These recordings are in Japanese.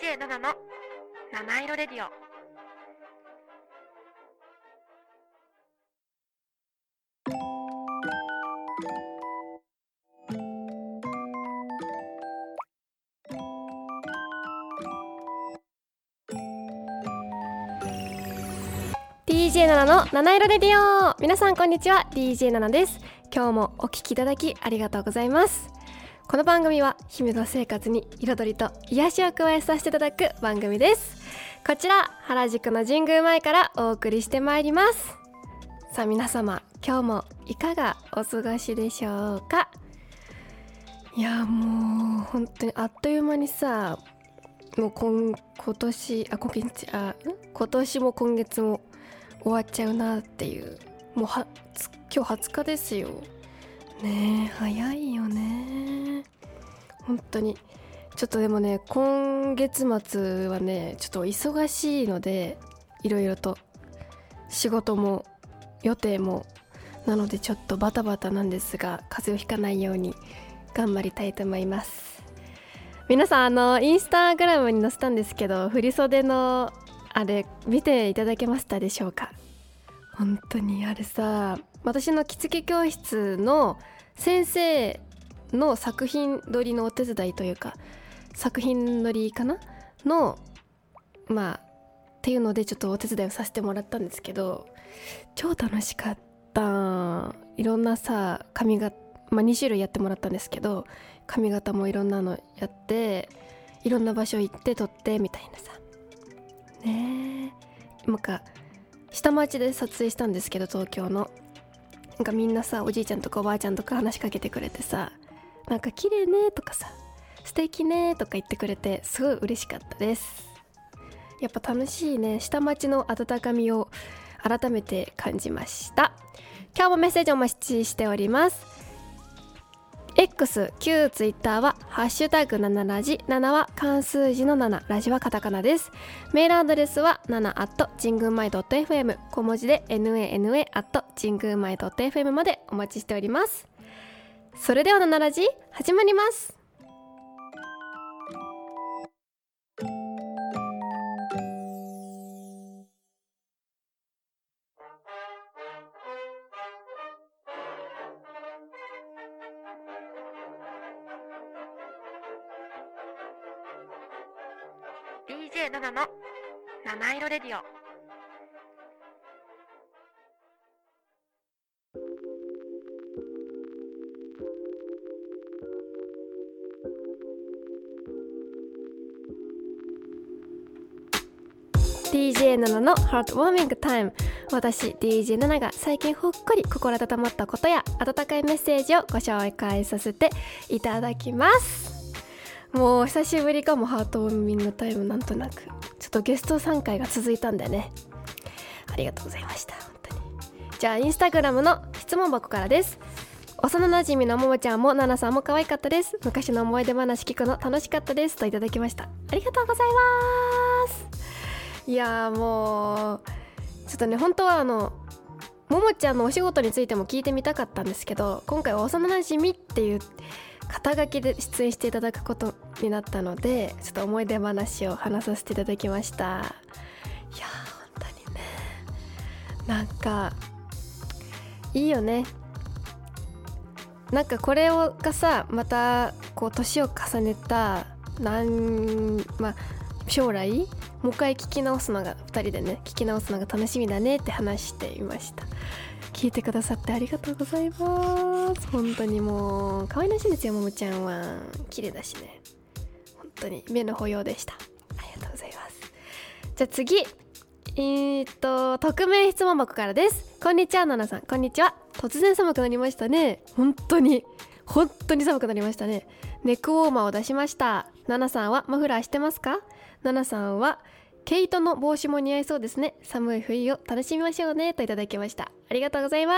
DJ7 の七色レディオ。7の七色レディオ。皆さんこんにちは。DJ7 です。今日もお聞きいただきありがとうございます。この番組は日々の生活に彩りと癒しを加えさせていただく番組です。こちら原宿の神宮前からお送りしてまいります。さあ皆様今日もいかがお過ごしでしょうか？いやもう本当にあっという間にさもう今今年あ今月あ今年も今月も終わっちゃうなっていう。もうは今日20日ですよ。ね。早いよね。本当に。ちょっとでもね今月末はねちょっと忙しいのでいろいろと仕事も予定もなのでちょっとバタバタなんですが風邪をひかないように頑張りたいと思います。皆さんあのインスタグラムに載せたんですけど振袖のあれ見ていただけましたでしょうか？本当にあれさ私の着付け教室の先生の作品撮りのお手伝いというか作品撮りかなのまあっていうのでちょっとお手伝いをさせてもらったんですけど超楽しかった。いろんなさ髪型まあ2種類やってもらったんですけど髪型もいろんなのやっていろんな場所行って撮ってみたいなさ。ねえ。なんか下町で撮影したんですけど東京の。なんかみんなさおじいちゃんとかおばあちゃんとか話しかけてくれてさなんか綺麗ねとかさ素敵ねとか言ってくれてすごい嬉しかったです。やっぱ楽しいね。下町の温かみを改めて感じました。今日もメッセージお待ちしております。X、旧 Twitter は、ハッシュタグ7ラジ、7は漢数字の7、ラジはカタカナです。メールアドレスは7 at 神宮前 .fm、小文字で nana at 神宮前 .fm までお待ちしております。それでは7ラジ、始まります。DJ7 の。七色レディオ「DJ7 のハートウォーミングタイム」私 DJ7 が最近ほっこり心温まったことや温かいメッセージをご紹介させていただきます。もう久しぶりかもハートウォーミングタイムなんとなく。ちょっとゲスト3回が続いたんだよね。ありがとうございました。本当に。じゃあインスタグラムの質問箱からです。幼なじみのももちゃんもななさんも可愛かったです。昔の思い出話聞くの楽しかったです。といただきました。ありがとうございます。いやもうちょっとね本当はあのももちゃんのお仕事についても聞いてみたかったんですけど今回は幼なじみっていう肩書きで出演していただくことになったのでちょっと思い出話を話させていただきました。いや本当にね。なんかいいよね。なんかこれをがさまたこう年を重ねたなんまあ将来もう一回聞き直すのが2人でね聞き直すのが楽しみだねって話していました。聞いてくださってありがとうございます。本当にもう可愛らしいですよももちゃんは。綺麗だしね。本当に目の保養でした。ありがとうございます。じゃあ次。えー、っと匿名質問箱からです。こんにちはナナさん。こんにちは。突然寒くなりましたね。本当に。本当に寒くなりましたね。ネックウォーマーを出しました。ナナさんはマフラーしてますか？ナナさんは毛糸の帽子も似合いそうですね。寒い冬を楽しみましょうね。といただきました。ありがとうございま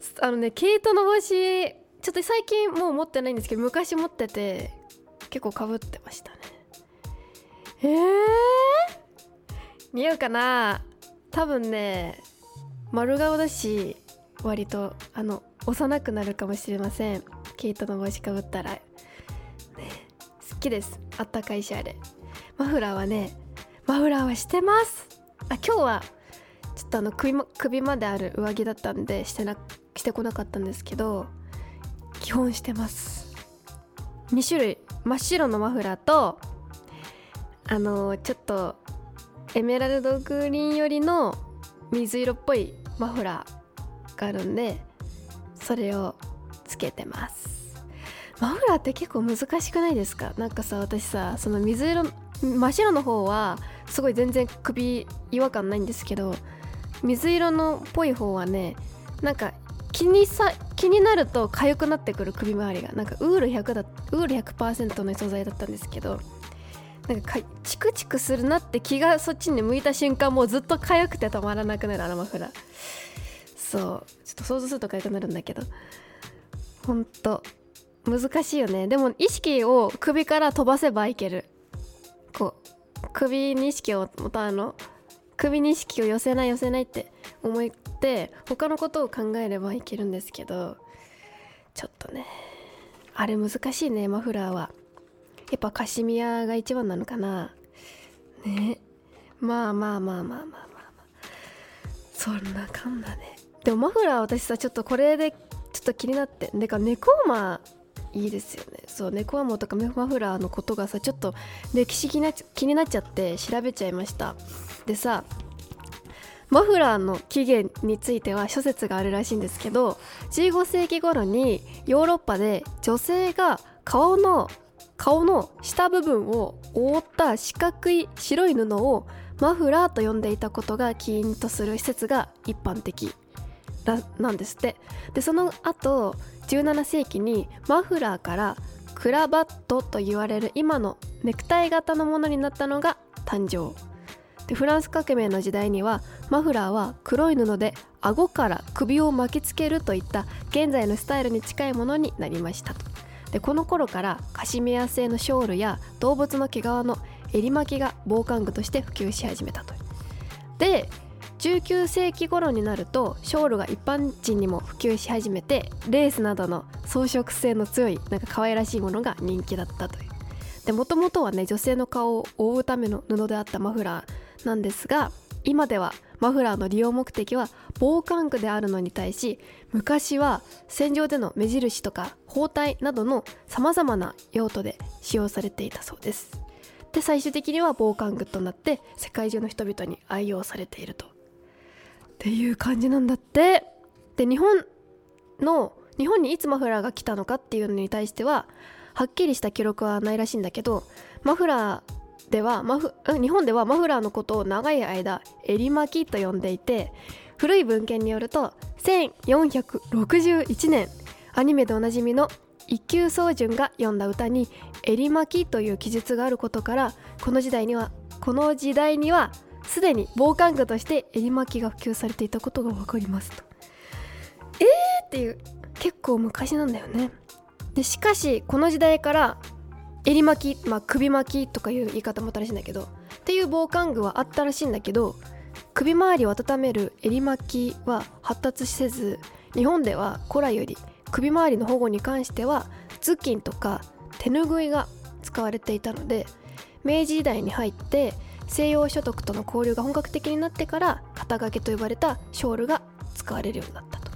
す。あのね毛糸の帽子ちょっと最近もう持ってないんですけど昔持ってて結構かぶってましたね。えー、似合うかな？多分ね丸顔だし割とあの幼くなるかもしれません。毛糸の帽子かぶったら。ね好きです。あったかいしあれ。マフラーはねマフラーはしてます。あ今日はちょっとあの首ま首まである上着だったんでしてなしてこなかったんですけど基本してます。2種類。真っ白のマフラーとあのちょっとエメラルドグリーン寄りの水色っぽいマフラーがあるんでそれをつけてます。マフラーって結構難しくないですか？なんかさ私さその水色真っ白の方はすごい全然首違和感ないんですけど水色のっぽい方はねなんか気にさ気になると痒くなってくる首周りがなんかウール100だウール100%の素材だったんですけどなんかチクチクするなって気がそっちに向いた瞬間もうずっと痒くて止まらなくなるあのマフラーそう。ちょっと想像すると痒くなるんだけど。ほんと。難しいよね。でも意識を首から飛ばせばいける。こう首に意識をまたあの？首に意識を寄せない寄せないって思って他のことを考えればいけるんですけどちょっとねあれ難しいねマフラーは。やっぱカシミヤが一番なのかな。ね。まあまあまあまあまあまあまあ。そんなかんだね。でもマフラー私さちょっとこれでちょっと気になって。でか猫マいいですよね。そう猫アモとかマフラーのことがさちょっと歴史気になっちゃって調べちゃいました。でさマフラーの起源については諸説があるらしいんですけど15世紀頃にヨーロッパで女性が顔の顔の下部分を覆った四角い白い布をマフラーと呼んでいたことが起因とする施設が一般的なんですって。でその後17世紀にマフラーからクラバットと言われる今のネクタイ型のものになったのが誕生。でフランス革命の時代にはマフラーは黒い布で顎から首を巻きつけるといった現在のスタイルに近いものになりましたと。でこの頃からカシミヤ製のショールや動物の毛皮の襟巻きが防寒具として普及し始めたと。で19世紀頃になるとショールが一般人にも普及し始めてレースなどの装飾性の強いなんか可愛らしいものが人気だったという。でもともとはね女性の顔を覆うための布であったマフラーなんですが今ではマフラーの利用目的は防寒具であるのに対し昔は戦場での目印とか包帯などのさまざまな用途で使用されていたそうです。で最終的には防寒具となって世界中の人々に愛用されていると。っていう感じなんだって。で日本の日本にいつマフラーが来たのかっていうのに対してははっきりした記録はないらしいんだけどマフラーではマフ日本ではマフラーのことを長い間襟巻きと呼んでいて古い文献によると1461年アニメでおなじみの一休宗純が読んだ歌に襟巻きという記述があることからこの時代にはこの時代にはすでに防寒具として襟巻きが普及されていたことが分かりますと。えーっていう結構昔なんだよね。でしかしこの時代から襟巻き、まあ、首巻きとかいう言い方もあったらしいんだけどっていう防寒具はあったらしいんだけど首周りを温める襟巻きは発達せず日本では古来より首周りの保護に関しては頭巾とか手ぬぐいが使われていたので明治時代に入って西洋諸徳との交流が本格的になってから肩掛けと呼ばれたショールが使われるようになったと。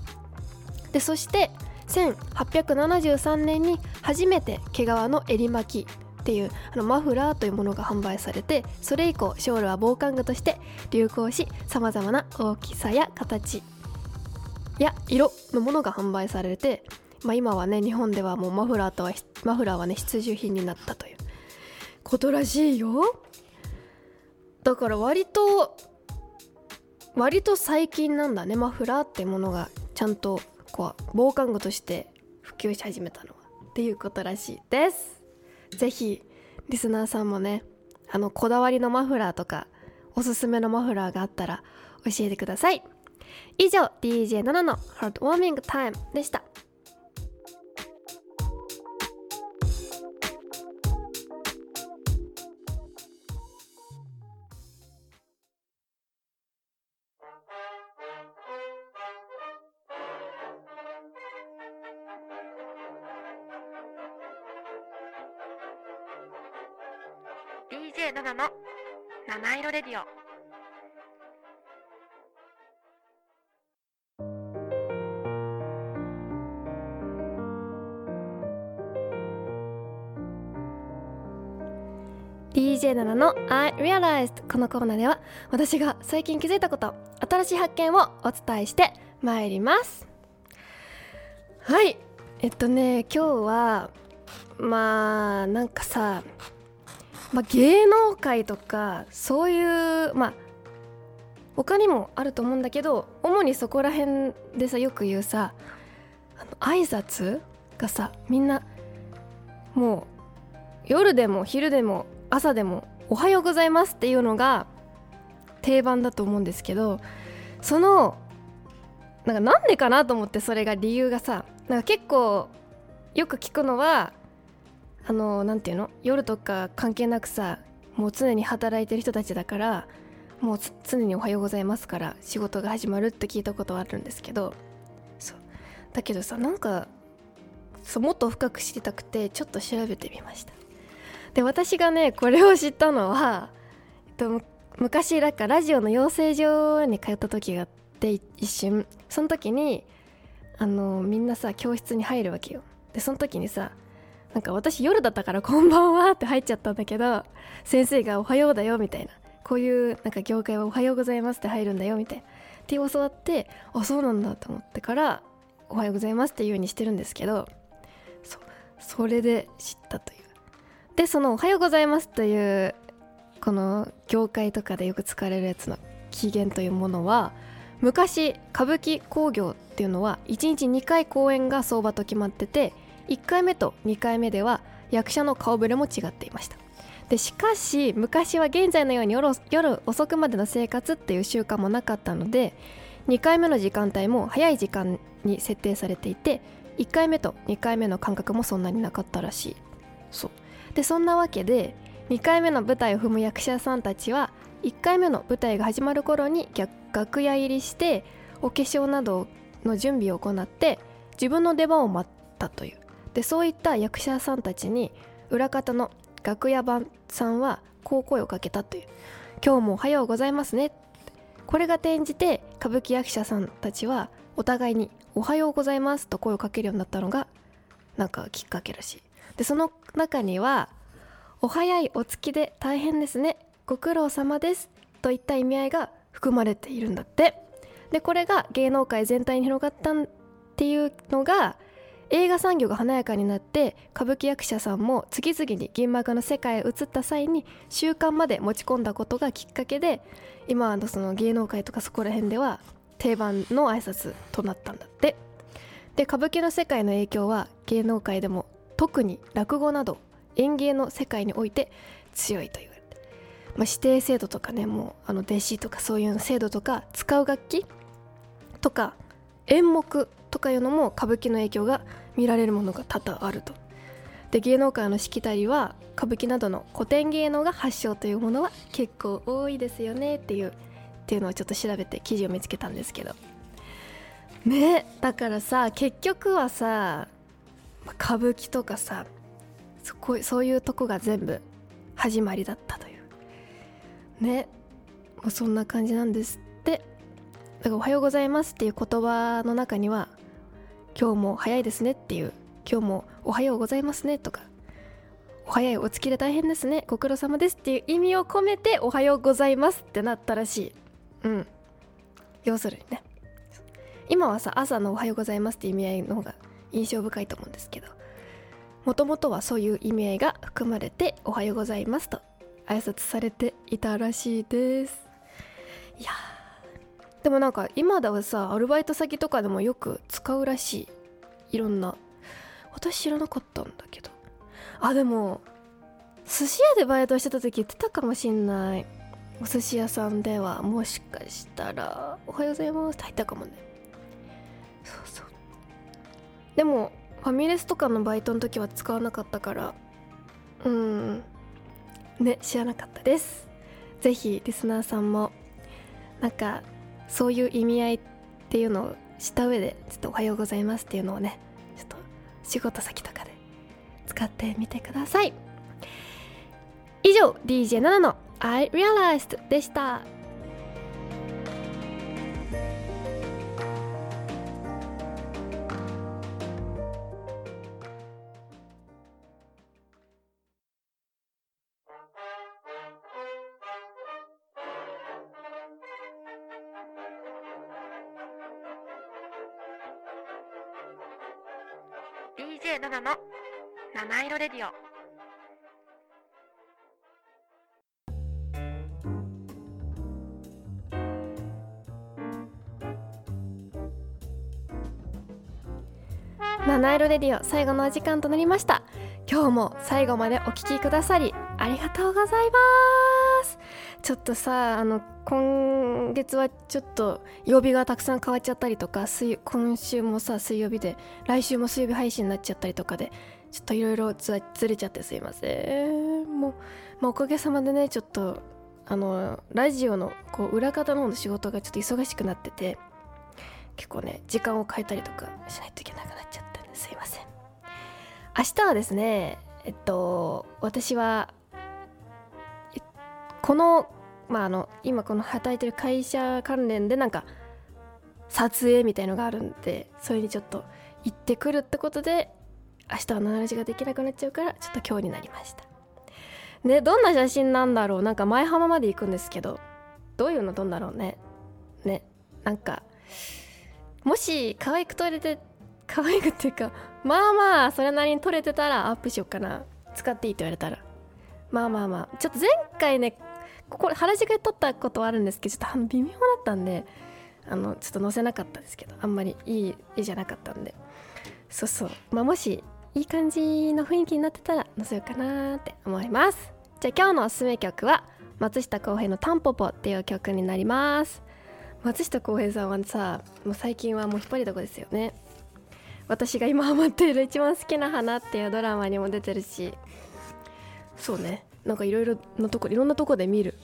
でそして1873年に初めて毛皮の襟巻きっていうあのマフラーというものが販売されてそれ以降ショールは防寒具として流行しさまざまな大きさや形や色のものが販売されて、まあ、今はね日本ではもうマフラーとはマフラーはね必需品になったということらしいよ。だから割と割と最近なんだね。マフラーってものがちゃんとこう防寒具として普及し始めたのはっていうことらしいです。是非リスナーさんもねあのこだわりのマフラーとかおすすめのマフラーがあったら教えてください。以上 DJ7 のハートウォーミングタイムでした。DJ7 の I Realized」このコーナーでは私が最近気づいたこと新しい発見をお伝えしてまいります。はい。えっとね今日はまあなんかさ、まあ、芸能界とかそういうまあ他にもあると思うんだけど主にそこら辺でさよく言うさあの挨拶がさみんなもう夜でも昼でも朝でも「おはようございます」っていうのが定番だと思うんですけどそのなんかなんでかなと思ってそれが理由がさなんか結構よく聞くのはあのなんていうの？夜とか関係なくさもう常に働いてる人たちだからもう常に「おはようございます」から仕事が始まるって聞いたことはあるんですけどそう。だけどさなんかそうもっと深く知りたくてちょっと調べてみました。で私がねこれを知ったのは、えっと、昔だかラジオの養成所に通った時があって一瞬。その時にあのみんなさ教室に入るわけよ。でその時にさなんか私夜だったから「こんばんは」って入っちゃったんだけど先生が「おはようだよ」みたいな。こういうなんか業界は「おはようございます」って入るんだよみたいな。って教わってあそうなんだと思ってから「おはようございます」っていうようにしてるんですけどそそれで知ったという。でその「おはようございます」というこの業界とかでよく使われるやつの起源というものは昔歌舞伎興行っていうのは1日2回公演が相場と決まってて1回目と2回目では役者の顔ぶれも違っていました。でしかし昔は現在のように夜遅くまでの生活っていう習慣もなかったので2回目の時間帯も早い時間に設定されていて1回目と2回目の間隔もそんなになかったらしい。そう。でそんなわけで2回目の舞台を踏む役者さんたちは1回目の舞台が始まる頃に楽屋入りしてお化粧などの準備を行って自分の出番を待ったという。でそういった役者さんたちに裏方の楽屋番さんはこう声をかけたという「今日もおはようございますね」これが転じて歌舞伎役者さんたちはお互いに「おはようございます」と声をかけるようになったのがなんかきっかけらしい。でその中には「お早いお月で大変ですね。ご苦労様です」といった意味合いが含まれているんだって。でこれが芸能界全体に広がったっていうのが映画産業が華やかになって歌舞伎役者さんも次々に銀幕の世界へ移った際に習慣まで持ち込んだことがきっかけで今のその芸能界とかそこら辺では定番の挨拶となったんだって。で歌舞伎の世界の影響は芸能界でも特に落語など演芸の世界において強いという、まあ、指定制度とかねもうあの弟子とかそういう制度とか使う楽器とか演目とかいうのも歌舞伎の影響が見られるものが多々あると。で芸能界のしきたりは歌舞伎などの古典芸能が発祥というものは結構多いですよねっていうっていうのをちょっと調べて記事を見つけたんですけどねだからさ結局はさ歌舞伎とかさそこそういうとこが全部始まりだったという。ね、まあ、そんな感じなんですって。だから「おはようございます」っていう言葉の中には今日も早いですねっていう。今日もおはようございますね。とかお早いお月で大変ですね。ご苦労様ですっていう意味を込めておはようございますってなったらしい。うん。要するにね。今はさ朝のおはようございますって意味合いの方が印象深いと思うんですけどもともとはそういう意味合いが含まれておはようございますと挨拶されていたらしいです。いやでもなんか今ではさアルバイト先とかでもよく使うらしい。いろんな私知らなかったんだけど。あでも寿司屋でバイトしてた時言ってたかもしんない。お寿司屋さんではもしかしたら「おはようございます」って入ったかもね。でもファミレスとかのバイトの時は使わなかったからうん。ね知らなかったです。ぜひリスナーさんもなんかそういう意味合いっていうのをした上でちょっとおはようございますっていうのをねちょっと仕事先とかで使ってみてください。以上 DJ7 の I Realized でした「DJ7 の七色レディオ」七色レディオ最後のお時間となりました。今日も最後までお聞きくださりありがとうございます。ちょっとさあの今月はちょっと曜日がたくさん変わっちゃったりとか今週もさ水曜日で来週も水曜日配信になっちゃったりとかでちょっといろいろずれちゃってすいません。もう、まあ、おかげさまでねちょっとあのラジオのこう裏方の方の仕事がちょっと忙しくなってて結構ね時間を変えたりとかしないといけなくなっちゃったんですいません。明日はですねえっと私はこのまああの今この働いてる会社関連でなんか撮影みたいのがあるんでそれにちょっと行ってくるってことで明日は7時ができなくなっちゃうからちょっと今日になりました。ねどんな写真なんだろう？なんか前浜まで行くんですけどどういうの撮んだろうね？ねなんかもし可愛く撮れて可愛くっていうかまあまあそれなりに撮れてたらアップしようかな。使っていいって言われたら。まあまあまあ。ちょっと前回ねここ原宿で撮ったことはあるんですけどちょっと微妙だったんであのちょっと載せなかったですけどあんまりいい絵じゃなかったんで。そうそう。まあもしいい感じの雰囲気になってたら載せようかなって思います。じゃあ今日のおすすめ曲は松下洸平の「タンポポ」っていう曲になります。松下洸平さんはさもう最近はもう引っ張りだこですよね。私が今ハマっている一番好きな花っていうドラマにも出てるし。そうね。なんかいろいろなとこいろんなとこで見る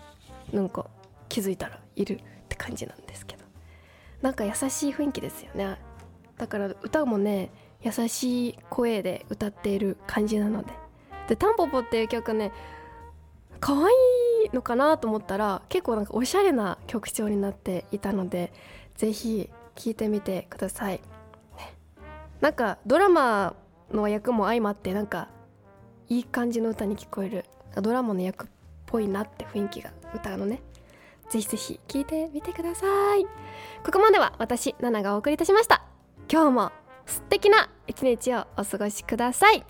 なんか気づいたらいるって感じなんですけど。なんか優しい雰囲気ですよね。だから歌もね優しい声で歌っている感じなので。で「タンポポ」っていう曲ね可愛いのかなと思ったら結構なんかおしゃれな曲調になっていたのでぜひ聴いてみてください、ね、なんかドラマの役も相まってなんかいい感じの歌に聞こえるドラマの役っぽいなって雰囲気が歌のね。ぜひぜひ聴いてみてください。ここまでは私ナナがお送りいたしました。今日も素敵な一日をお過ごしください。